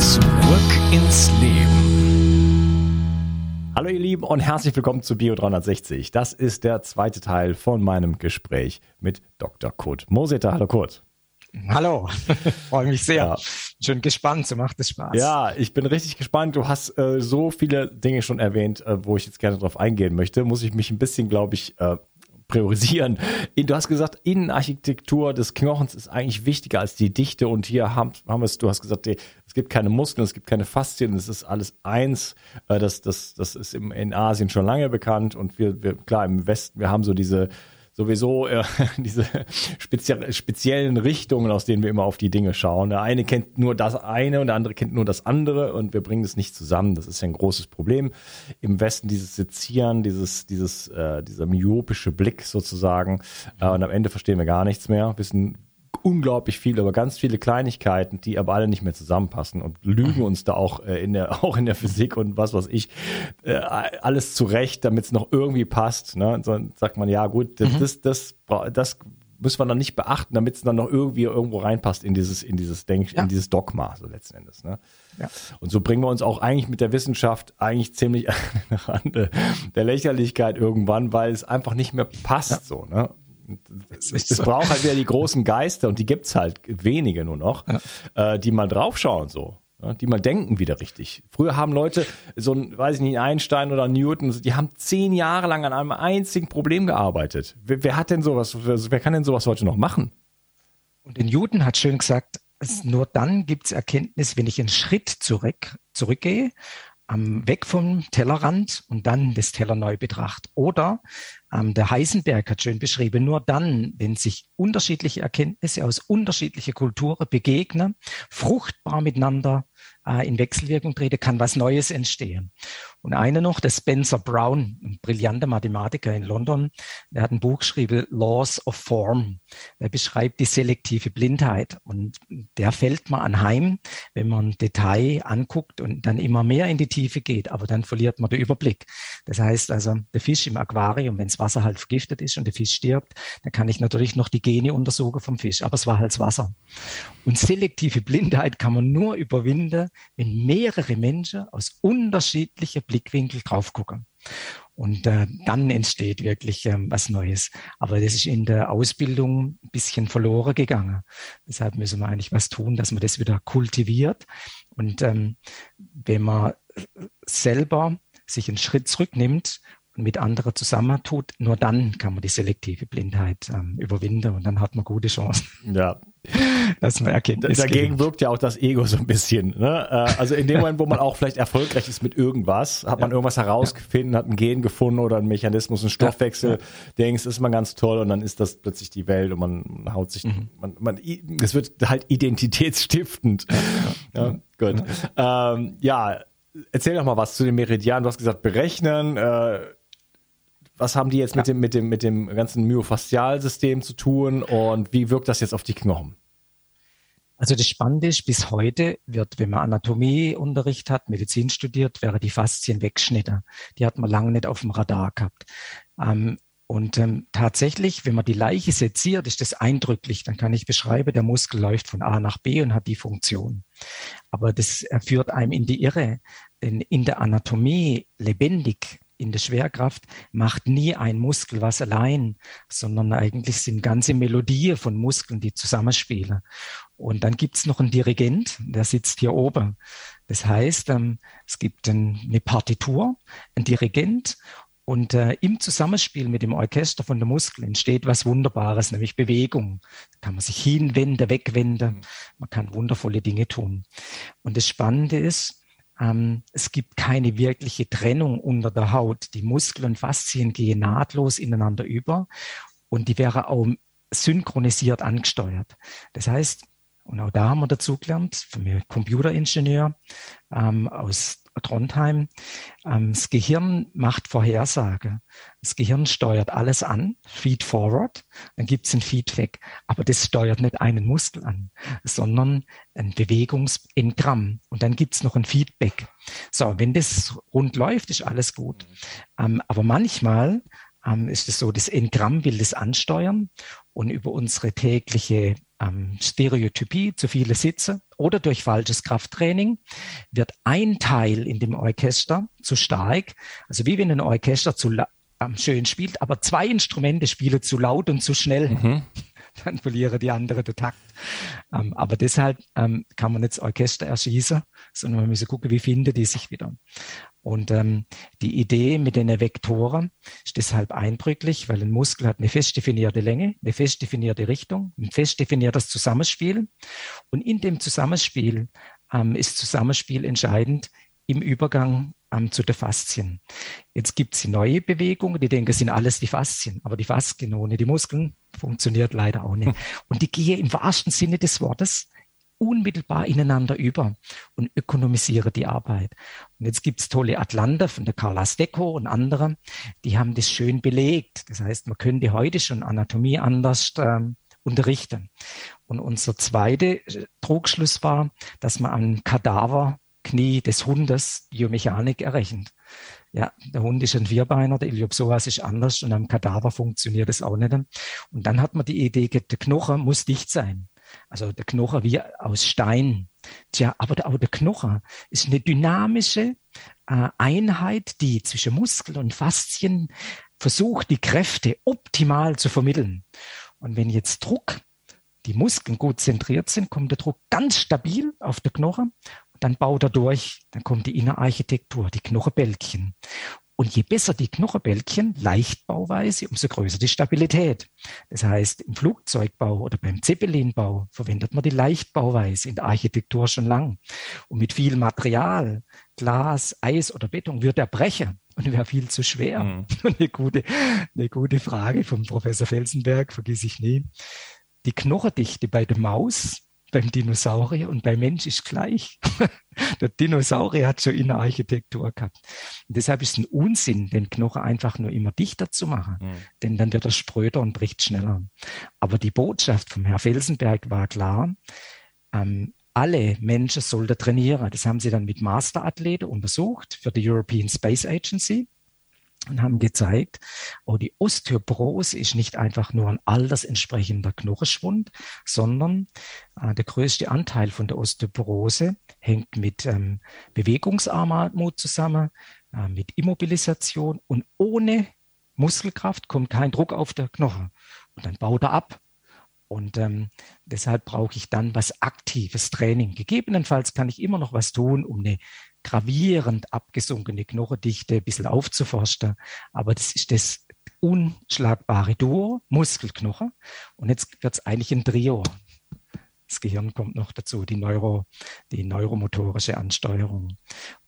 Zurück ins Leben. Hallo ihr Lieben und herzlich willkommen zu Bio 360. Das ist der zweite Teil von meinem Gespräch mit Dr. Kurt Moseter. Hallo Kurt. Hallo, freue mich sehr. Ja. Schön gespannt, so macht es Spaß. Ja, ich bin richtig gespannt. Du hast äh, so viele Dinge schon erwähnt, äh, wo ich jetzt gerne drauf eingehen möchte. Muss ich mich ein bisschen, glaube ich, äh, priorisieren. Du hast gesagt, Innenarchitektur des Knochens ist eigentlich wichtiger als die Dichte und hier haben, haben wir es, du hast gesagt, es gibt keine Muskeln, es gibt keine Faszien, es ist alles eins. Äh, das, das, das ist in Asien schon lange bekannt und wir, wir klar, im Westen, wir haben so diese sowieso äh, diese spezie speziellen Richtungen, aus denen wir immer auf die Dinge schauen. Der eine kennt nur das eine und der andere kennt nur das andere und wir bringen das nicht zusammen. Das ist ja ein großes Problem. Im Westen dieses Sezieren, dieses, dieses, äh, dieser myopische Blick sozusagen. Äh, und am Ende verstehen wir gar nichts mehr, wissen unglaublich viel über ganz viele Kleinigkeiten, die aber alle nicht mehr zusammenpassen und lügen uns da auch äh, in der auch in der Physik und was weiß ich äh, alles zurecht, damit es noch irgendwie passt. Ne? Und so sagt man ja gut, das, mhm. das, das, das müssen wir dann nicht beachten, damit es dann noch irgendwie irgendwo reinpasst in dieses in dieses Denk ja. in dieses Dogma so letzten Endes. Ne? Ja. Und so bringen wir uns auch eigentlich mit der Wissenschaft eigentlich ziemlich an der Lächerlichkeit irgendwann, weil es einfach nicht mehr passt ja. so. Ne? Es, so. braucht halt wieder die großen Geister und die gibt es halt wenige nur noch, ja. äh, die mal draufschauen so. Ja, die mal denken wieder richtig. Früher haben Leute, so ein, weiß ich nicht, Einstein oder Newton, die haben zehn Jahre lang an einem einzigen Problem gearbeitet. Wer, wer hat denn sowas, wer kann denn sowas heute noch machen? Und den Newton hat schön gesagt, nur dann gibt es Erkenntnis, wenn ich einen Schritt zurück, zurückgehe, ähm, weg vom Tellerrand und dann das Teller neu betrachte. Oder ähm, der Heisenberg hat schön beschrieben, nur dann, wenn sich unterschiedliche Erkenntnisse aus unterschiedlicher Kulturen begegnen, fruchtbar miteinander äh, in Wechselwirkung treten, kann was Neues entstehen. Und einer noch, der Spencer Brown, ein brillanter Mathematiker in London, der hat ein Buch geschrieben, Laws of Form. Er beschreibt die selektive Blindheit. Und der fällt man anheim, wenn man Detail anguckt und dann immer mehr in die Tiefe geht. Aber dann verliert man den Überblick. Das heißt also, der Fisch im Aquarium, wenn das Wasser halt vergiftet ist und der Fisch stirbt, dann kann ich natürlich noch die Gene untersuchen vom Fisch. Aber es war halt das Wasser. Und selektive Blindheit kann man nur überwinden, wenn mehrere Menschen aus unterschiedlichen Blickwinkel drauf gucken. Und äh, dann entsteht wirklich ähm, was Neues. Aber das ist in der Ausbildung ein bisschen verloren gegangen. Deshalb müssen wir eigentlich was tun, dass man das wieder kultiviert. Und ähm, wenn man selber sich einen Schritt zurücknimmt und mit anderen zusammentut, nur dann kann man die selektive Blindheit ähm, überwinden und dann hat man gute Chancen. Ja. Man erkennt. Dagegen wirkt ja auch das Ego so ein bisschen. Ne? Äh, also in dem Moment, wo man auch vielleicht erfolgreich ist mit irgendwas, hat man irgendwas herausgefunden, hat ein Gen gefunden oder einen Mechanismus, einen Stoffwechsel, ja. denkst, ist man ganz toll und dann ist das plötzlich die Welt und man haut sich, mhm. man, man, es wird halt identitätsstiftend. Ja, ja. gut. Ähm, ja, erzähl doch mal was zu den Meridianen. Du hast gesagt, berechnen, äh, was haben die jetzt ja. mit, dem, mit, dem, mit dem ganzen Myofaszialsystem zu tun und wie wirkt das jetzt auf die Knochen? Also das Spannende ist, bis heute wird, wenn man Anatomieunterricht hat, Medizin studiert, wäre die Faszien weggeschnitten. Die hat man lange nicht auf dem Radar gehabt. Ähm, und ähm, tatsächlich, wenn man die Leiche seziert, ist das eindrücklich. Dann kann ich beschreiben, der Muskel läuft von A nach B und hat die Funktion. Aber das führt einem in die Irre. Denn in der Anatomie lebendig in der Schwerkraft macht nie ein Muskel was allein, sondern eigentlich sind ganze Melodien von Muskeln, die zusammenspielen. Und dann gibt's noch einen Dirigent, der sitzt hier oben. Das heißt, ähm, es gibt eine Partitur, ein Dirigent und äh, im Zusammenspiel mit dem Orchester von der Muskel entsteht was Wunderbares, nämlich Bewegung. Da kann man sich hinwenden, wegwenden. Mhm. Man kann wundervolle Dinge tun. Und das Spannende ist, ähm, es gibt keine wirkliche Trennung unter der Haut. Die Muskeln und Faszien gehen nahtlos ineinander über und die wäre auch synchronisiert angesteuert. Das heißt, und auch da haben wir dazu gelernt, von mir Computeringenieur ähm, aus Trondheim. Ähm, das Gehirn macht Vorhersage. Das Gehirn steuert alles an, Feed forward, dann gibt es ein Feedback. Aber das steuert nicht einen Muskel an, sondern ein Bewegungsengramm. Und dann gibt es noch ein Feedback. So, wenn das rund läuft, ist alles gut. Ähm, aber manchmal ähm, ist es so, das Engramm will das ansteuern und über unsere tägliche ähm, Stereotypie, zu viele Sitze oder durch falsches Krafttraining wird ein Teil in dem Orchester zu stark. Also wie wenn ein Orchester zu ähm, schön spielt, aber zwei Instrumente spielen zu laut und zu schnell. Mhm. Dann verliere die andere den Takt. Ähm, aber deshalb ähm, kann man das Orchester erschießen, sondern man muss gucken, wie findet die sich wieder. Und ähm, die Idee mit den Vektoren ist deshalb eindrücklich, weil ein Muskel hat eine fest definierte Länge, eine fest definierte Richtung, ein fest definiertes Zusammenspiel. Und in dem Zusammenspiel ähm, ist Zusammenspiel entscheidend im Übergang ähm, zu den Faszien. Jetzt gibt es neue Bewegungen, die denken, sind alles die Faszien, aber die Faszien ohne die Muskeln funktioniert leider auch nicht. Und die gehen im wahrsten Sinne des Wortes unmittelbar ineinander über und ökonomisiere die Arbeit. Und jetzt gibt's tolle Atlanter von der Carla Stecco und andere, die haben das schön belegt. Das heißt, man könnte heute schon Anatomie anders ähm, unterrichten. Und unser zweiter äh, Trugschluss war, dass man am Kadaverknie des Hundes Biomechanik errechnet. Ja, der Hund ist ein Vierbeiner, der Iliopsoas ist anders und am Kadaver funktioniert es auch nicht. Und dann hat man die Idee, der Knochen muss dicht sein. Also der Knochen wie aus Stein. Tja, aber der, auch der Knochen ist eine dynamische äh, Einheit, die zwischen Muskel und Faszien versucht, die Kräfte optimal zu vermitteln. Und wenn jetzt Druck, die Muskeln gut zentriert sind, kommt der Druck ganz stabil auf der Knochen dann baut er durch, dann kommt die Innenarchitektur, die Knochenbälkchen. Und je besser die Knochenbälkchen, Leichtbauweise, umso größer die Stabilität. Das heißt, im Flugzeugbau oder beim Zeppelinbau verwendet man die Leichtbauweise in der Architektur schon lang. Und mit viel Material, Glas, Eis oder Beton wird er brechen und wäre viel zu schwer. Mhm. Eine, gute, eine gute Frage vom Professor Felsenberg, vergiss ich nie. Die Knochendichte bei der Maus beim Dinosaurier und beim Mensch ist gleich. der Dinosaurier hat schon Innenarchitektur gehabt. Und deshalb ist es ein Unsinn, den Knochen einfach nur immer dichter zu machen, mhm. denn dann wird er spröder und bricht schneller. Aber die Botschaft vom Herrn Felsenberg war klar, ähm, alle Menschen sollten trainieren. Das haben sie dann mit Masterathleten untersucht für die European Space Agency und haben gezeigt, oh, die Osteoporose ist nicht einfach nur ein altersentsprechender Knochenschwund, sondern äh, der größte Anteil von der Osteoporose hängt mit ähm, Bewegungsarmut zusammen, äh, mit Immobilisation und ohne Muskelkraft kommt kein Druck auf der Knochen. Und dann baut er ab. Und ähm, deshalb brauche ich dann was aktives Training. Gegebenenfalls kann ich immer noch was tun, um eine gravierend abgesunkene Knochendichte ein bisschen aufzuforsten. Aber das ist das unschlagbare Duo, Muskelknochen. Und jetzt wird es eigentlich ein Trio. Das Gehirn kommt noch dazu, die, Neuro, die neuromotorische Ansteuerung.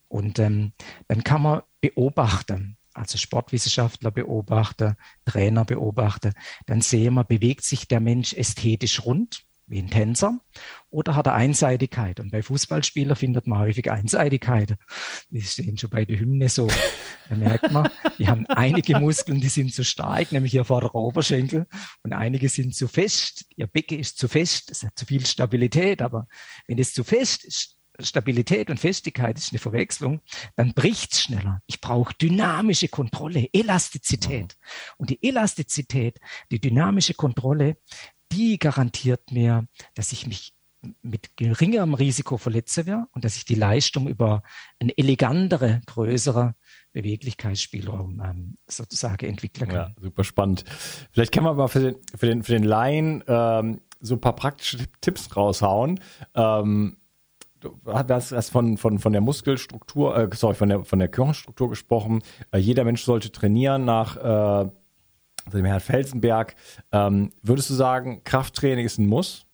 Und ähm, dann kann man beobachten, also Sportwissenschaftler beobachten, Trainer beobachten, dann sehen wir, bewegt sich der Mensch ästhetisch rund wie ein Tänzer oder hat er Einseitigkeit? Und bei Fußballspielern findet man häufig Einseitigkeit. Die stehen schon bei der Hymne so. Da merkt man, die haben einige Muskeln, die sind zu stark, nämlich hier vor der Oberschenkel, und einige sind zu fest. Ihr Becken ist zu fest, es hat zu viel Stabilität, aber wenn es zu fest ist, Stabilität und Festigkeit ist eine Verwechslung, dann bricht's schneller. Ich brauche dynamische Kontrolle, Elastizität. Und die Elastizität, die dynamische Kontrolle, die garantiert mir, dass ich mich mit geringerem Risiko verletze werde und dass ich die Leistung über einen elegantere, größere Beweglichkeitsspielraum ähm, sozusagen entwickeln kann. Ja, super spannend. Vielleicht kann man mal für den, für den, für den Laien ähm, so ein paar praktische Tipps raushauen. Ähm, du hast von, von, von der Muskelstruktur, äh, sorry, von der, von der Knochenstruktur gesprochen. Äh, jeder Mensch sollte trainieren nach äh, dem Herrn Felsenberg. Ähm, würdest du sagen, Krafttraining ist ein Muss?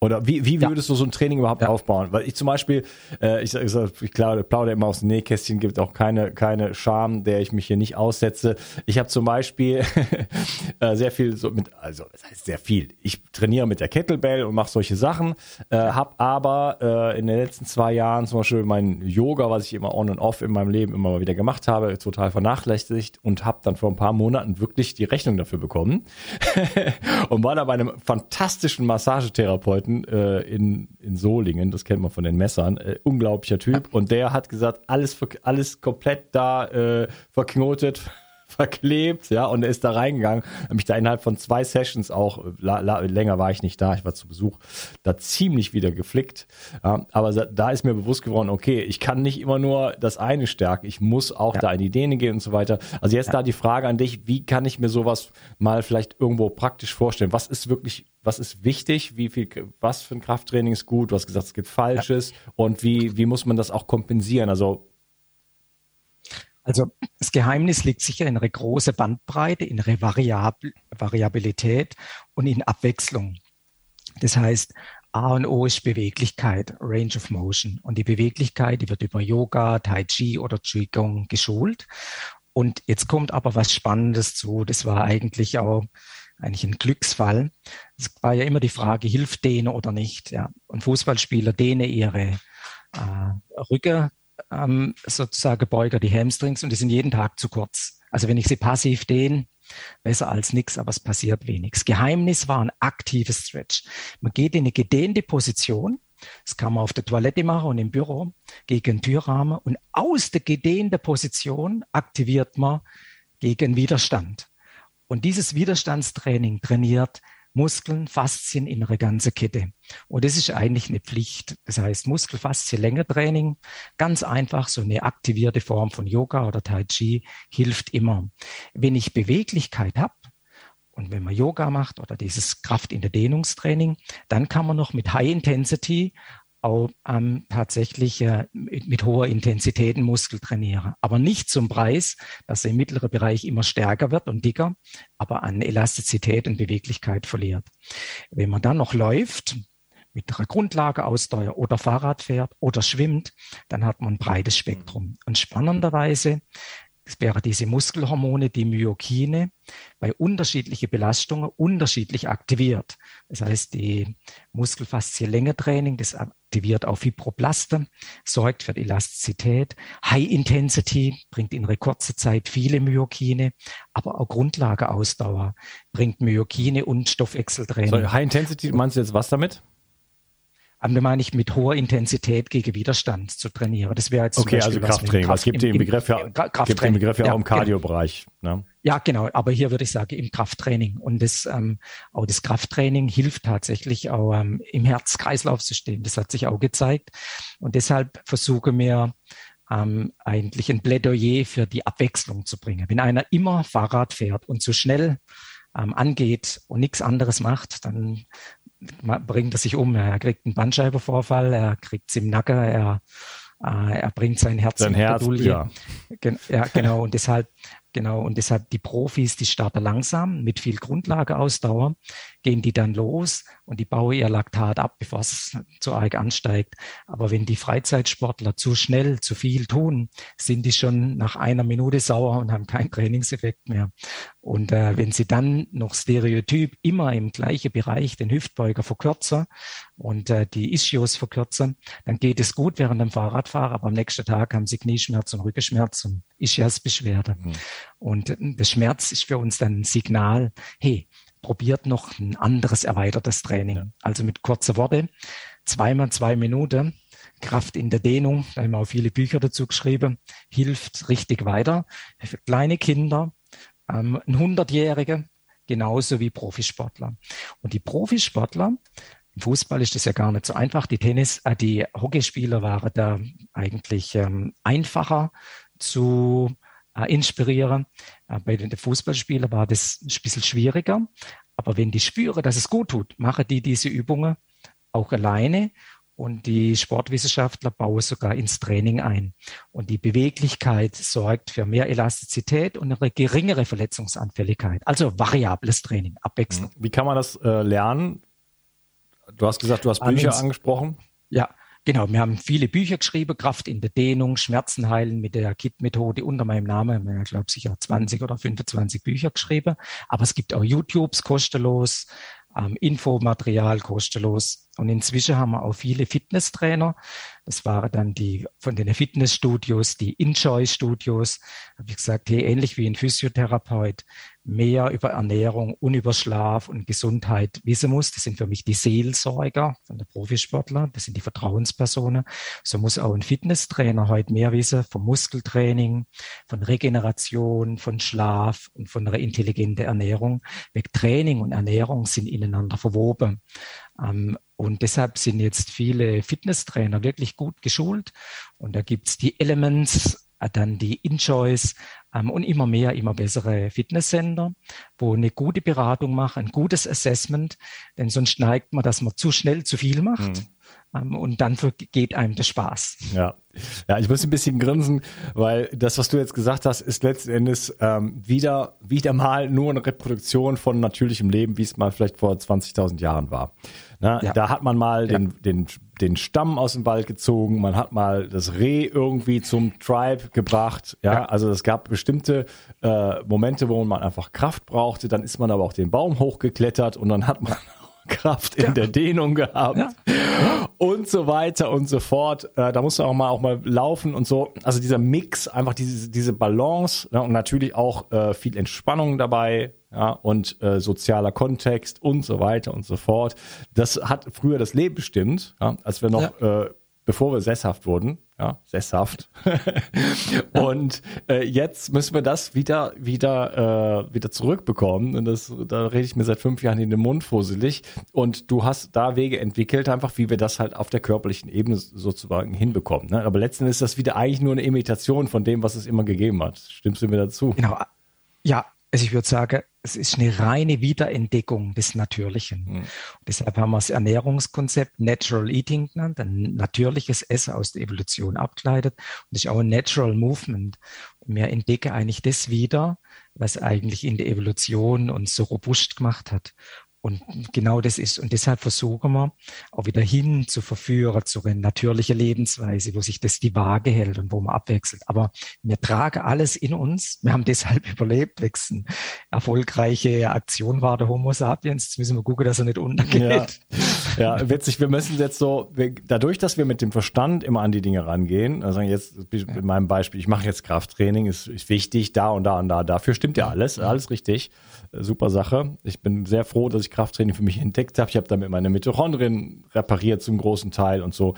Oder wie, wie würdest ja. du so ein Training überhaupt ja. aufbauen? Weil ich zum Beispiel, äh, ich, ich, ich plaudere immer aus dem Nähkästchen, gibt auch keine, keine Scham, der ich mich hier nicht aussetze. Ich habe zum Beispiel äh, sehr viel so mit, also das heißt sehr viel. Ich trainiere mit der Kettlebell und mache solche Sachen, äh, habe aber äh, in den letzten zwei Jahren zum Beispiel mein Yoga, was ich immer on und off in meinem Leben immer mal wieder gemacht habe, total vernachlässigt und habe dann vor ein paar Monaten wirklich die Rechnung dafür bekommen und war da bei einem fantastischen Massagetherapeuten Leuten äh, in, in Solingen, das kennt man von den Messern, äh, unglaublicher Typ. Und der hat gesagt, alles, alles komplett da äh, verknotet, verklebt, ja, und er ist da reingegangen, habe mich da innerhalb von zwei Sessions auch, la, la, länger war ich nicht da, ich war zu Besuch, da ziemlich wieder geflickt. Ja, aber da ist mir bewusst geworden, okay, ich kann nicht immer nur das eine stärken, ich muss auch ja. da in die Däne gehen und so weiter. Also jetzt ja. da die Frage an dich, wie kann ich mir sowas mal vielleicht irgendwo praktisch vorstellen? Was ist wirklich was ist wichtig, wie viel, was für ein Krafttraining ist gut, du hast gesagt, es gibt Falsches und wie, wie muss man das auch kompensieren? Also also das Geheimnis liegt sicher in einer großen Bandbreite, in einer Variab Variabilität und in Abwechslung. Das heißt, A und O ist Beweglichkeit, Range of Motion. Und die Beweglichkeit, die wird über Yoga, Tai Chi oder Qigong geschult. Und jetzt kommt aber was Spannendes zu. Das war eigentlich auch eigentlich ein Glücksfall. Es war ja immer die Frage, hilft Dehne oder nicht? Ja. Und Fußballspieler dehne ihre äh, Rücke ähm, sozusagen Beuger, die Hamstrings, und die sind jeden Tag zu kurz. Also wenn ich sie passiv dehne, besser als nichts, aber es passiert wenig. Das Geheimnis war ein aktives Stretch. Man geht in eine gedehnte Position, das kann man auf der Toilette machen und im Büro gegen Türrahmen und aus der gedehnten Position aktiviert man gegen Widerstand. Und dieses Widerstandstraining trainiert Muskeln, Faszien, innere ganze Kette. Und das ist eigentlich eine Pflicht. Das heißt, Muskel-Faszien-Länge-Training, ganz einfach, so eine aktivierte Form von Yoga oder Tai Chi hilft immer. Wenn ich Beweglichkeit habe, und wenn man Yoga macht oder dieses Kraft in der Dehnungstraining, dann kann man noch mit High Intensity auch ähm, tatsächlich äh, mit, mit, hoher Intensität einen Muskel trainieren. Aber nicht zum Preis, dass er im mittleren Bereich immer stärker wird und dicker, aber an Elastizität und Beweglichkeit verliert. Wenn man dann noch läuft, mit einer Grundlage oder Fahrrad fährt oder schwimmt, dann hat man ein breites Spektrum. Und spannenderweise es wäre diese Muskelhormone, die Myokine, bei unterschiedlichen Belastungen unterschiedlich aktiviert. Das heißt, die Muskelfaszie-Länge-Training, das aktiviert auch Fibroplaste, sorgt für die Elastizität. High Intensity bringt in kurzer Zeit viele Myokine, aber auch Grundlageausdauer bringt Myokine und Stoffwechseltraining. So, High Intensity, meinst du jetzt was damit? Aber meine ich mit hoher Intensität gegen Widerstand zu trainieren. Das wäre jetzt okay, also Krafttraining. Was, Kraft, gibt den Begriff ja, gibt den Begriff ja, ja auch im genau. Kardiobereich. Ne? Ja, genau. Aber hier würde ich sagen im Krafttraining und das ähm, auch das Krafttraining hilft tatsächlich auch ähm, im Herz-Kreislauf-System. Das hat sich auch gezeigt und deshalb versuche mir ähm, eigentlich ein Plädoyer für die Abwechslung zu bringen. Wenn einer immer Fahrrad fährt und zu schnell ähm, angeht und nichts anderes macht, dann bringt er sich um. Er kriegt einen Bandscheibenvorfall, er kriegt es im Nacken, er, äh, er bringt sein Herz sein in Herz, ja. Gen ja, genau. Und deshalb Genau, und deshalb die Profis, die starten langsam mit viel Grundlageausdauer, gehen die dann los und die bauen ihr Laktat ab, bevor es zu arg ansteigt. Aber wenn die Freizeitsportler zu schnell, zu viel tun, sind die schon nach einer Minute sauer und haben keinen Trainingseffekt mehr. Und äh, wenn sie dann noch stereotyp immer im gleichen Bereich den Hüftbeuger verkürzen und äh, die Ischios verkürzen, dann geht es gut während dem Fahrradfahren, aber am nächsten Tag haben sie Knieschmerz und Rückenschmerz und Ischiasbeschwerde. Mhm. Und das Schmerz ist für uns dann ein Signal, hey, probiert noch ein anderes erweitertes Training. Ja. Also mit kurzer Worte, zweimal zwei Minuten, Kraft in der Dehnung, da haben wir auch viele Bücher dazu geschrieben, hilft richtig weiter. Für kleine Kinder, ähm, ein Hundertjährige, genauso wie Profisportler. Und die Profisportler, im Fußball ist das ja gar nicht so einfach. Die Tennis, äh, die Hockeyspieler waren da eigentlich ähm, einfacher zu inspirieren. Äh, bei den Fußballspielern war das ein bisschen schwieriger. Aber wenn die spüren, dass es gut tut, machen die diese Übungen auch alleine. Und die Sportwissenschaftler bauen sogar ins Training ein. Und die Beweglichkeit sorgt für mehr Elastizität und eine geringere Verletzungsanfälligkeit. Also variables Training, abwechselnd. Wie kann man das äh, lernen? Du hast gesagt, du hast Bücher angesprochen. Ja, Genau, wir haben viele Bücher geschrieben, Kraft in der Dehnung, Schmerzen heilen mit der KIT-Methode unter meinem Namen. Wir haben, glaube ich, sicher 20 oder 25 Bücher geschrieben. Aber es gibt auch YouTubes kostenlos, ähm, Infomaterial kostenlos. Und inzwischen haben wir auch viele Fitnesstrainer. Das waren dann die von den Fitnessstudios, die Enjoy-Studios. Habe ich gesagt, hey, ähnlich wie ein Physiotherapeut, mehr über Ernährung und über Schlaf und Gesundheit wissen muss. Das sind für mich die Seelsorger von der Profisportler. Das sind die Vertrauenspersonen. So muss auch ein Fitnesstrainer heute mehr wissen vom Muskeltraining, von Regeneration, von Schlaf und von einer intelligenten Ernährung. Weg Training und Ernährung sind ineinander verwoben. Ähm, und deshalb sind jetzt viele Fitnesstrainer wirklich gut geschult. Und da gibt's die Elements, dann die InChoice ähm, und immer mehr, immer bessere Fitnesssender, wo eine gute Beratung machen, ein gutes Assessment, denn sonst neigt man, dass man zu schnell zu viel macht. Mhm. Ähm, und dann geht einem der Spaß. Ja. ja, ich muss ein bisschen grinsen, weil das, was du jetzt gesagt hast, ist letzten Endes ähm, wieder, wieder mal nur eine Reproduktion von natürlichem Leben, wie es mal vielleicht vor 20.000 Jahren war. Na, ja. Da hat man mal ja. den, den, den Stamm aus dem Wald gezogen, man hat mal das Reh irgendwie zum Tribe gebracht. Ja, ja. also es gab bestimmte äh, Momente, wo man einfach Kraft brauchte. Dann ist man aber auch den Baum hochgeklettert und dann hat man Kraft in der Dehnung gehabt und so weiter und so fort. Äh, da muss man auch mal auch mal laufen und so. Also dieser Mix, einfach diese diese Balance ja, und natürlich auch äh, viel Entspannung dabei ja, und äh, sozialer Kontext und so weiter und so fort. Das hat früher das Leben bestimmt, ja, als wir noch, ja. äh, bevor wir sesshaft wurden, ja, sesshaft. und äh, jetzt müssen wir das wieder, wieder, äh, wieder zurückbekommen. Und das, da rede ich mir seit fünf Jahren in den Mund fusselig. Und du hast da Wege entwickelt, einfach wie wir das halt auf der körperlichen Ebene sozusagen hinbekommen. Ne? Aber letztendlich ist das wieder eigentlich nur eine Imitation von dem, was es immer gegeben hat. Stimmst du mir dazu? Genau. Ja, also ich würde sagen, es ist eine reine Wiederentdeckung des Natürlichen. Mhm. deshalb haben wir das Ernährungskonzept Natural Eating genannt, ein natürliches Essen aus der Evolution abgeleitet. Und das ist auch ein Natural Movement. Und wir entdecken eigentlich das wieder, was eigentlich in der Evolution uns so robust gemacht hat. Und genau das ist, und deshalb versuchen wir auch wieder hin zu verführen zu einer natürlichen Lebensweise, wo sich das die Waage hält und wo man abwechselt. Aber wir tragen alles in uns. Wir haben deshalb überlebt, wechseln. Erfolgreiche Aktion war der Homo sapiens. Jetzt müssen wir gucken, dass er nicht untergeht. Ja, ja witzig. Wir müssen jetzt so, wir, dadurch, dass wir mit dem Verstand immer an die Dinge rangehen, also jetzt in meinem Beispiel, ich mache jetzt Krafttraining, ist, ist wichtig, da und da und da. Dafür stimmt ja alles, alles richtig. Super Sache. Ich bin sehr froh, dass ich Krafttraining für mich entdeckt habe. Ich habe damit meine Mitochondrien repariert zum großen Teil und so.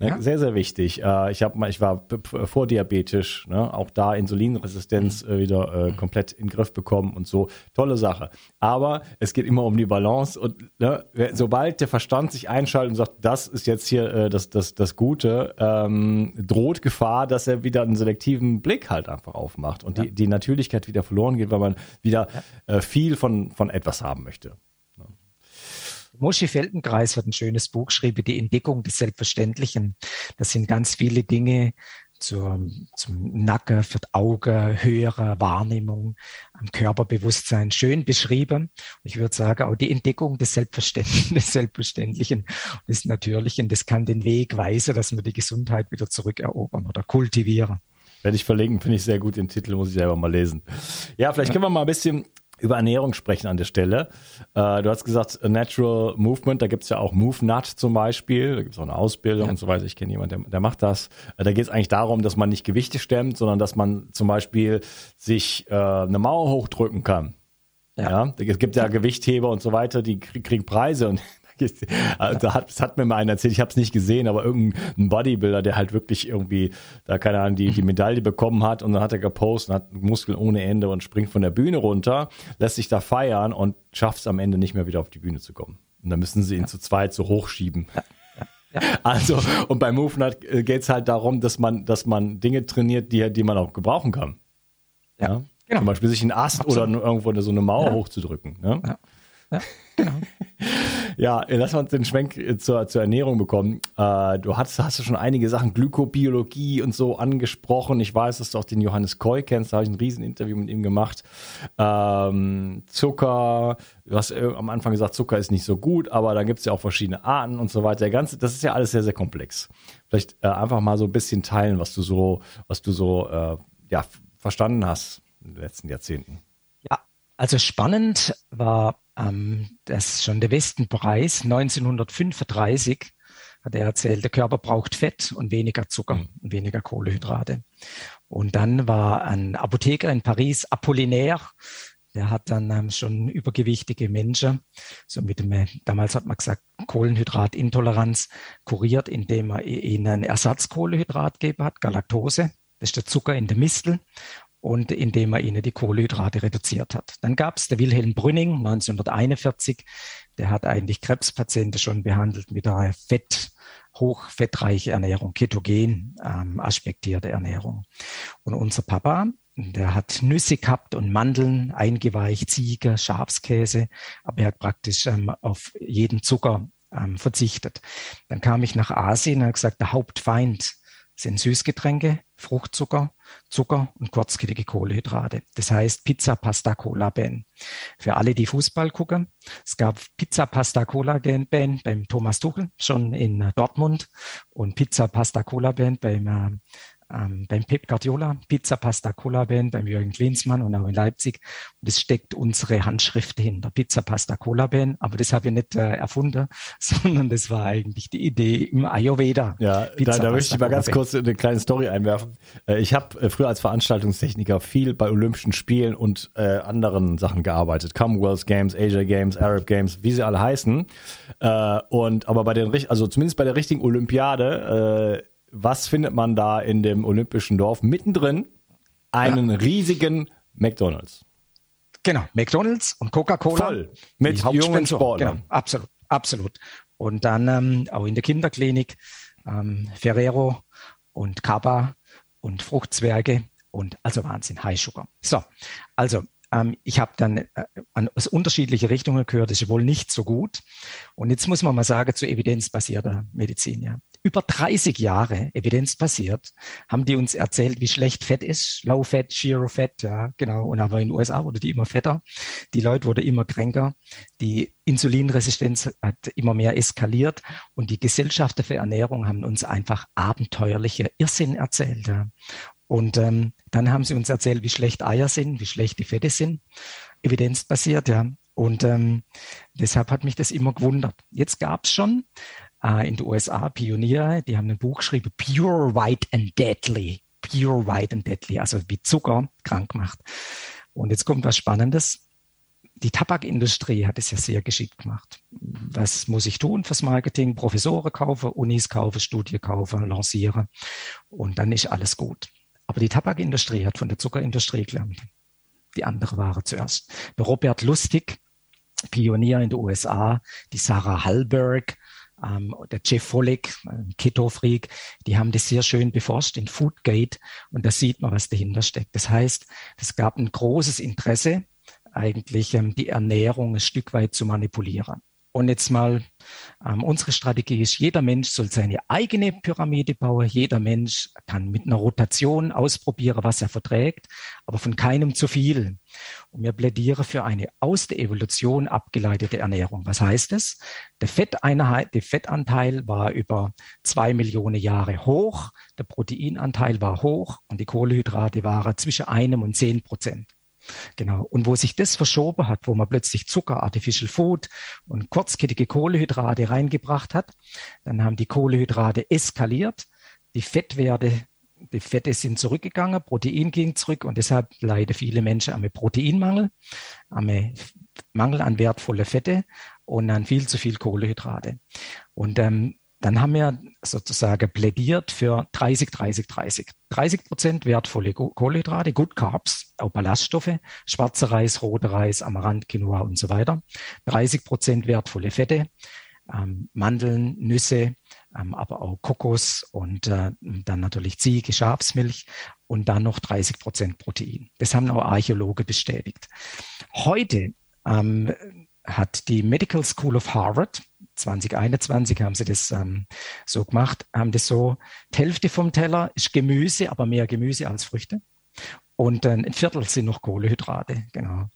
Ne, ja. Sehr, sehr wichtig. Äh, ich, hab, ich war vordiabetisch, ne? auch da Insulinresistenz mhm. wieder äh, komplett in den Griff bekommen und so. Tolle Sache. Aber es geht immer um die Balance und ne, sobald der Verstand sich einschaltet und sagt, das ist jetzt hier äh, das, das, das Gute, ähm, droht Gefahr, dass er wieder einen selektiven Blick halt einfach aufmacht und ja. die, die Natürlichkeit wieder verloren geht, weil man wieder ja. äh, viel von, von etwas haben möchte. Moschi Feldenkreis hat ein schönes Buch geschrieben, die Entdeckung des Selbstverständlichen. Das sind ganz viele Dinge, zur, zum Nacken, für das Auge, höhere Wahrnehmung, am Körperbewusstsein schön beschrieben. Ich würde sagen, auch die Entdeckung des Selbstverständlichen, des Selbstverständlichen, des Natürlichen, das kann den Weg weisen, dass wir die Gesundheit wieder zurückerobern oder kultivieren. Werde ich verlinken, finde ich sehr gut. Den Titel muss ich selber mal lesen. Ja, vielleicht können wir mal ein bisschen über Ernährung sprechen an der Stelle. Äh, du hast gesagt, Natural Movement, da gibt es ja auch MoveNut zum Beispiel, da gibt es auch eine Ausbildung ja. und so weiter. Ich kenne jemanden, der, der, macht das. Äh, da geht es eigentlich darum, dass man nicht Gewichte stemmt, sondern dass man zum Beispiel sich äh, eine Mauer hochdrücken kann. Ja. ja. Es gibt ja Gewichtheber und so weiter, die kriegen Preise und da hat, das hat mir mal einer erzählt, ich habe es nicht gesehen, aber irgendein Bodybuilder, der halt wirklich irgendwie, da keine Ahnung, die, die Medaille bekommen hat und dann hat er gepostet und hat Muskeln ohne Ende und springt von der Bühne runter, lässt sich da feiern und schafft es am Ende nicht mehr wieder auf die Bühne zu kommen. Und dann müssen sie ihn ja. zu zweit so hochschieben. Ja. Ja. Also, und bei MoveNut äh, geht es halt darum, dass man, dass man Dinge trainiert, die, die man auch gebrauchen kann. Ja. Genau. Zum Beispiel sich einen Ast Absolut. oder irgendwo so eine Mauer hochzudrücken. Ja. Ja. Genau. ja, lass uns den Schwenk zur, zur Ernährung bekommen. Äh, du hast, hast schon einige Sachen, Glykobiologie und so angesprochen. Ich weiß, dass du auch den Johannes Koy kennst, da habe ich ein Rieseninterview mit ihm gemacht. Ähm, Zucker, du hast äh, am Anfang gesagt, Zucker ist nicht so gut, aber da gibt es ja auch verschiedene Arten und so weiter. Ganze, das ist ja alles sehr, sehr komplex. Vielleicht äh, einfach mal so ein bisschen teilen, was du so, was du so äh, ja, verstanden hast in den letzten Jahrzehnten. Ja, also spannend war ähm, das ist schon der Westenpreis 1935 hat er erzählt, der Körper braucht Fett und weniger Zucker mhm. und weniger Kohlenhydrate. Und dann war ein Apotheker in Paris, Apollinaire, der hat dann ähm, schon übergewichtige Menschen, so mit dem, damals hat man gesagt, Kohlenhydratintoleranz kuriert, indem er ihnen ein Ersatzkohlenhydrat gegeben hat, Galaktose. Das ist der Zucker in der Mistel und indem er ihnen die Kohlenhydrate reduziert hat. Dann gab es der Wilhelm Brünning 1941, der hat eigentlich Krebspatienten schon behandelt mit einer Fett, hochfettreiche Ernährung, ketogen ähm, aspektierte Ernährung. Und unser Papa, der hat Nüsse gehabt und Mandeln, eingeweicht, Ziege, Schafskäse, aber er hat praktisch ähm, auf jeden Zucker ähm, verzichtet. Dann kam ich nach Asien und habe gesagt, der Hauptfeind sind Süßgetränke, Fruchtzucker, Zucker und kurzkettige Kohlenhydrate. Das heißt Pizza, Pasta, Cola, Ben. Für alle, die Fußball gucken, es gab Pizza, Pasta, Cola, Ben beim Thomas Tuchel schon in Dortmund und Pizza, Pasta, Cola, Ben beim äh, ähm, beim Pep Guardiola, Pizza Pasta Cola Band, beim Jürgen Klinsmann und auch in Leipzig. Und es steckt unsere Handschrift hinter, Pizza Pasta Cola Band. Aber das habe ich nicht äh, erfunden, sondern das war eigentlich die Idee im Ayurveda. Ja, Pizza, da, da möchte ich mal ganz kurz eine kleine Story einwerfen. Äh, ich habe äh, früher als Veranstaltungstechniker viel bei Olympischen Spielen und äh, anderen Sachen gearbeitet. Commonwealth Games, Asia Games, Arab Games, wie sie alle heißen. Äh, und aber bei den, also zumindest bei der richtigen Olympiade, äh, was findet man da in dem olympischen Dorf? Mittendrin einen ja. riesigen McDonalds. Genau, McDonalds und Coca-Cola. Voll. Mit jungen Sportlern. Genau, absolut, absolut. Und dann ähm, auch in der Kinderklinik ähm, Ferrero und Kaba und Fruchtzwerge und also Wahnsinn, High Sugar. So, also ähm, ich habe dann äh, aus unterschiedliche Richtungen gehört, das ist wohl nicht so gut. Und jetzt muss man mal sagen zu evidenzbasierter Medizin. Ja über 30 Jahre evidenzbasiert haben die uns erzählt, wie schlecht Fett ist. Low Fat, Zero Fat, ja, genau. Und aber in den USA wurde die immer fetter. Die Leute wurden immer kränker. Die Insulinresistenz hat immer mehr eskaliert. Und die Gesellschaften für Ernährung haben uns einfach abenteuerliche Irrsinn erzählt. Ja. Und ähm, dann haben sie uns erzählt, wie schlecht Eier sind, wie schlecht die Fette sind. Evidenzbasiert, ja. Und ähm, deshalb hat mich das immer gewundert. Jetzt gab es schon äh, in den USA Pioniere, die haben ein Buch geschrieben, Pure White and Deadly. Pure White and Deadly, also wie Zucker krank macht. Und jetzt kommt was Spannendes. die Tabakindustrie hat es ja sehr geschickt gemacht. Was muss ich tun fürs Marketing? Professoren kaufen, Unis kaufen, Studien kaufen, lancieren und dann ist alles gut. Aber die Tabakindustrie hat von der Zuckerindustrie gelernt. Die andere Ware zuerst. Robert Lustig, Pionier in den USA, die Sarah Hallberg, ähm, der Jeff Follick, Keto-Freak, die haben das sehr schön beforscht in Foodgate und da sieht man, was dahinter steckt. Das heißt, es gab ein großes Interesse, eigentlich ähm, die Ernährung ein Stück weit zu manipulieren. Und jetzt mal, ähm, unsere Strategie ist, jeder Mensch soll seine eigene Pyramide bauen. Jeder Mensch kann mit einer Rotation ausprobieren, was er verträgt, aber von keinem zu viel. Und wir plädieren für eine aus der Evolution abgeleitete Ernährung. Was heißt es? Der, Fetteinheit, der Fettanteil war über zwei Millionen Jahre hoch, der Proteinanteil war hoch und die Kohlenhydrate waren zwischen einem und zehn Prozent. Genau. Und wo sich das verschoben hat, wo man plötzlich Zucker, Artificial Food und kurzkettige Kohlehydrate reingebracht hat, dann haben die Kohlehydrate eskaliert, die Fettwerte, die Fette sind zurückgegangen, Protein ging zurück und deshalb leiden viele Menschen am Proteinmangel, am Mangel an wertvolle Fette und an viel zu viel Kohlehydrate. Und ähm, dann haben wir sozusagen plädiert für 30, 30, 30. 30 Prozent wertvolle Kohlenhydrate, Good Carbs, auch Ballaststoffe, schwarzer Reis, roter Reis, Amaranth, Quinoa und so weiter. 30 Prozent wertvolle Fette, ähm, Mandeln, Nüsse, ähm, aber auch Kokos und äh, dann natürlich Ziege, Schafsmilch und dann noch 30 Prozent Protein. Das haben auch Archäologen bestätigt. Heute ähm, hat die Medical School of Harvard 2021 haben sie das ähm, so gemacht, haben das so, die Hälfte vom Teller ist Gemüse, aber mehr Gemüse als Früchte. Und äh, ein Viertel sind noch Kohlehydrate, genau.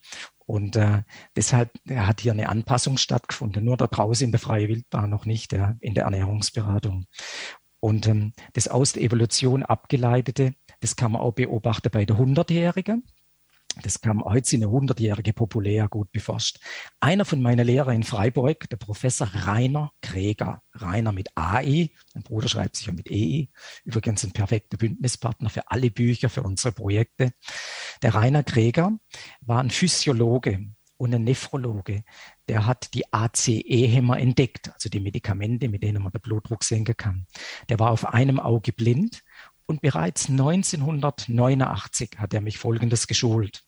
Und äh, deshalb hat hier eine Anpassung stattgefunden, nur da draußen in der freien Wildbahn noch nicht, ja, in der Ernährungsberatung. Und ähm, das aus der Evolution abgeleitete, das kann man auch beobachten bei der Hundertjährigen. Das kam heute in eine hundertjährige populär gut beforscht. Einer von meinen Lehrern in Freiburg, der Professor Rainer Kreger, Rainer mit AI, mein Bruder schreibt sich ja mit EI, übrigens ein perfekter Bündnispartner für alle Bücher, für unsere Projekte. Der Rainer Kreger war ein Physiologe und ein Nephrologe. Der hat die ACE-Hämmer entdeckt, also die Medikamente, mit denen man den Blutdruck senken kann. Der war auf einem Auge blind und bereits 1989 hat er mich Folgendes geschult.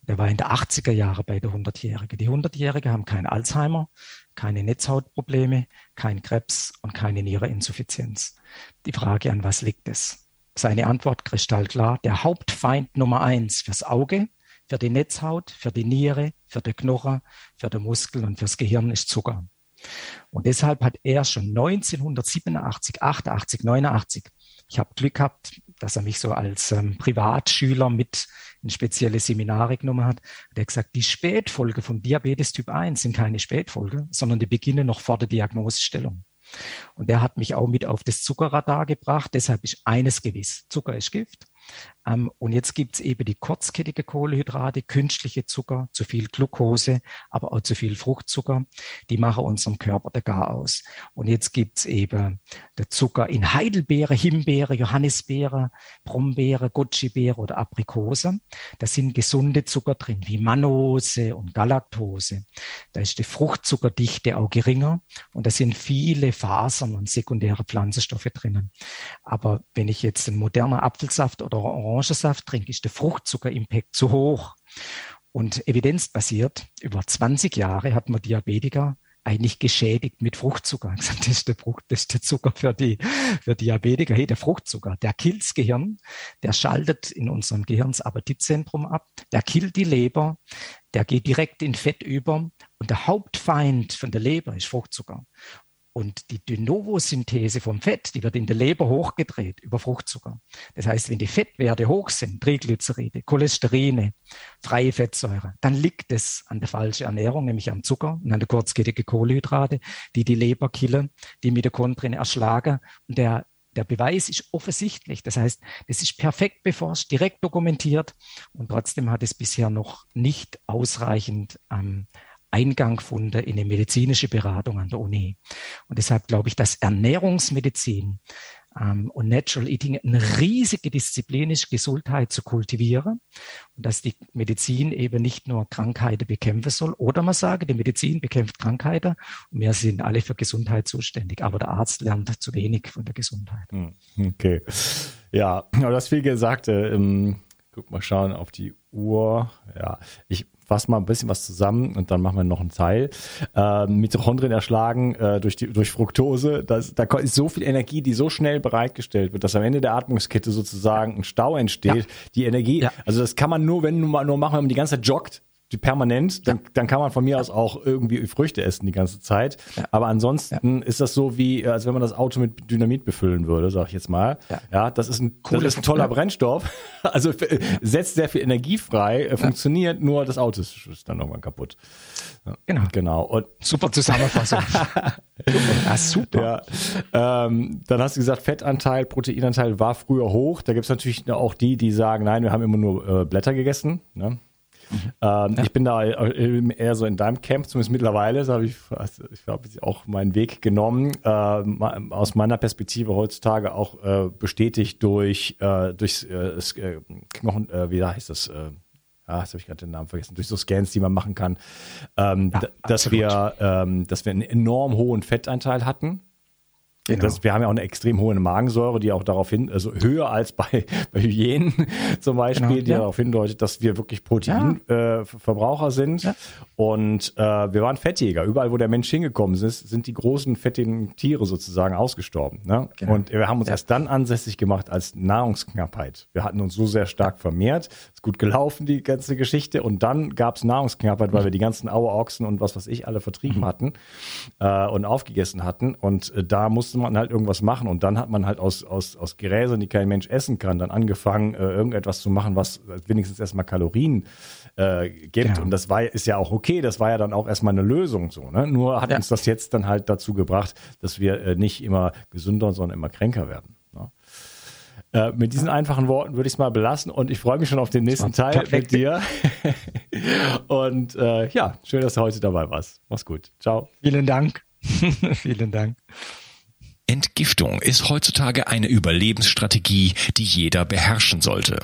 Der war in der 80er Jahre bei der 100-Jährige. Die 100-Jährige haben kein Alzheimer, keine Netzhautprobleme, kein Krebs und keine Niereninsuffizienz. Die Frage, an was liegt es? Seine Antwort kristallklar. Der Hauptfeind Nummer eins fürs Auge, für die Netzhaut, für die Niere, für die Knochen, für die Muskeln und fürs Gehirn ist Zucker. Und deshalb hat er schon 1987, 88, 89, ich habe Glück gehabt, dass er mich so als ähm, Privatschüler mit in spezielle Seminare genommen hat. Der hat gesagt, die Spätfolge von Diabetes Typ 1 sind keine Spätfolge, sondern die beginnen noch vor der Diagnosestellung. Und der hat mich auch mit auf das Zuckerradar gebracht. Deshalb ist eines gewiss, Zucker ist Gift. Ähm, und jetzt gibt es eben die kurzkettige Kohlenhydrate, künstliche Zucker, zu viel Glucose, aber auch zu viel Fruchtzucker. Die machen unserem Körper der Gar aus. Und jetzt gibt es eben der Zucker in Heidelbeere, Himbeere, Johannisbeere, Brombeere, Goji-Beere oder Aprikose. Da sind gesunde Zucker drin, wie Mannose und Galaktose. Da ist die Fruchtzuckerdichte auch geringer und da sind viele Fasern und sekundäre Pflanzenstoffe drinnen. Aber wenn ich jetzt einen modernen Apfelsaft oder Orangensaft trinke, ist der Fruchtzuckerimpact zu hoch. Und evidenzbasiert, über 20 Jahre hat man Diabetiker eigentlich geschädigt mit Fruchtzucker. Das ist der, Frucht, das ist der Zucker für die für Diabetiker. Hey, der Fruchtzucker, der killt das Gehirn, der schaltet in unserem Gehirn das Appetitzentrum ab, der killt die Leber, der geht direkt in Fett über und der Hauptfeind von der Leber ist Fruchtzucker. Und die De Novo-Synthese vom Fett, die wird in der Leber hochgedreht über Fruchtzucker. Das heißt, wenn die Fettwerte hoch sind, Triglyceride, Cholesterine, freie Fettsäure, dann liegt es an der falschen Ernährung, nämlich am Zucker und an der kurzkettigen Kohlenhydrate, die die Leber killen, die Mitochondrien erschlagen. Und der der Beweis ist offensichtlich. Das heißt, das ist perfekt beforscht, direkt dokumentiert und trotzdem hat es bisher noch nicht ausreichend ähm, Eingang gefunden in eine medizinische Beratung an der Uni. Und deshalb glaube ich, dass Ernährungsmedizin ähm, und Natural Eating eine riesige Disziplin ist, Gesundheit zu kultivieren und dass die Medizin eben nicht nur Krankheiten bekämpfen soll. Oder man sage, die Medizin bekämpft Krankheiten und wir sind alle für Gesundheit zuständig, aber der Arzt lernt zu wenig von der Gesundheit. Hm, okay. Ja, aber das viel Gesagte. Ähm, guck mal schauen auf die Uhr. Ja, ich fasse mal ein bisschen was zusammen und dann machen wir noch einen Teil. Äh, Mitochondrien erschlagen äh, durch, die, durch Fructose. Das, da ist so viel Energie, die so schnell bereitgestellt wird, dass am Ende der Atmungskette sozusagen ein Stau entsteht. Ja. Die Energie, ja. also das kann man nur, wenn man nur machen, wenn man die ganze Zeit joggt die permanent, dann, dann kann man von mir aus auch irgendwie Früchte essen die ganze Zeit. Ja. Aber ansonsten ja. ist das so wie, als wenn man das Auto mit Dynamit befüllen würde, sag ich jetzt mal. Ja, ja das ist ein, cool, das ist ein toller Brennstoff. Also setzt sehr viel Energie frei, äh, funktioniert, nur das Auto ist, ist dann irgendwann kaputt. Genau. Genau. Und super Zusammenfassung. super. super. Ja. Ähm, dann hast du gesagt, Fettanteil, Proteinanteil war früher hoch. Da gibt es natürlich auch die, die sagen, nein, wir haben immer nur äh, Blätter gegessen. Ne? Mhm. Ähm, ja. Ich bin da äh, eher so in deinem Camp, zumindest mittlerweile. Da habe ich, also ich habe auch meinen Weg genommen. Äh, aus meiner Perspektive heutzutage auch äh, bestätigt durch, äh, durch äh, äh, Knochen, wie heißt das? ah, jetzt habe ich gerade den Namen vergessen, durch so Scans, die man machen kann, ähm, ja, dass wir, ähm, dass wir einen enorm hohen Fettanteil hatten. Genau. Das, wir haben ja auch eine extrem hohe Magensäure, die auch darauf hin, also höher als bei, bei Hyänen zum Beispiel, genau, die ja. darauf hindeutet, dass wir wirklich Proteinverbraucher ja. äh, sind. Ja. Und äh, wir waren Fettjäger. Überall, wo der Mensch hingekommen ist, sind die großen fettigen Tiere sozusagen ausgestorben. Ne? Genau. Und wir haben uns erst dann ansässig gemacht als Nahrungsknappheit. Wir hatten uns so sehr stark vermehrt, ist gut gelaufen, die ganze Geschichte. Und dann gab es Nahrungsknappheit, weil wir die ganzen Auerochsen und was weiß ich alle vertrieben mhm. hatten äh, und aufgegessen hatten. Und äh, da mussten musste man halt irgendwas machen. Und dann hat man halt aus, aus, aus Gräsern, die kein Mensch essen kann, dann angefangen, äh, irgendetwas zu machen, was wenigstens erstmal Kalorien äh, gibt. Ja. Und das war, ist ja auch okay, das war ja dann auch erstmal eine Lösung so. Ne? Nur hat ja. uns das jetzt dann halt dazu gebracht, dass wir äh, nicht immer gesünder, sondern immer kränker werden. Ne? Äh, mit diesen einfachen Worten würde ich es mal belassen und ich freue mich schon auf den nächsten Teil perfekt. mit dir. und äh, ja, schön, dass du heute dabei warst. Mach's gut. Ciao. Vielen Dank. Vielen Dank. Entgiftung ist heutzutage eine Überlebensstrategie, die jeder beherrschen sollte.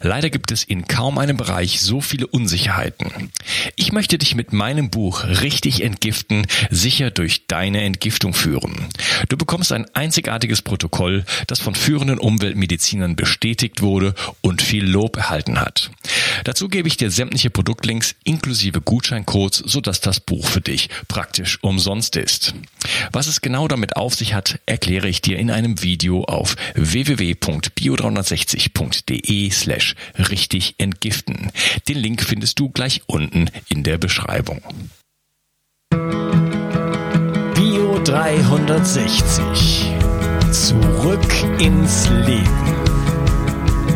Leider gibt es in kaum einem Bereich so viele Unsicherheiten. Ich möchte dich mit meinem Buch Richtig entgiften sicher durch deine Entgiftung führen. Du bekommst ein einzigartiges Protokoll, das von führenden Umweltmedizinern bestätigt wurde und viel Lob erhalten hat. Dazu gebe ich dir sämtliche Produktlinks inklusive Gutscheincodes, sodass das Buch für dich praktisch umsonst ist. Was es genau damit auf sich hat, erkläre ich dir in einem Video auf www.bio360.de slash richtig entgiften. Den Link findest du gleich unten in der Beschreibung. Bio 360. Zurück ins Leben.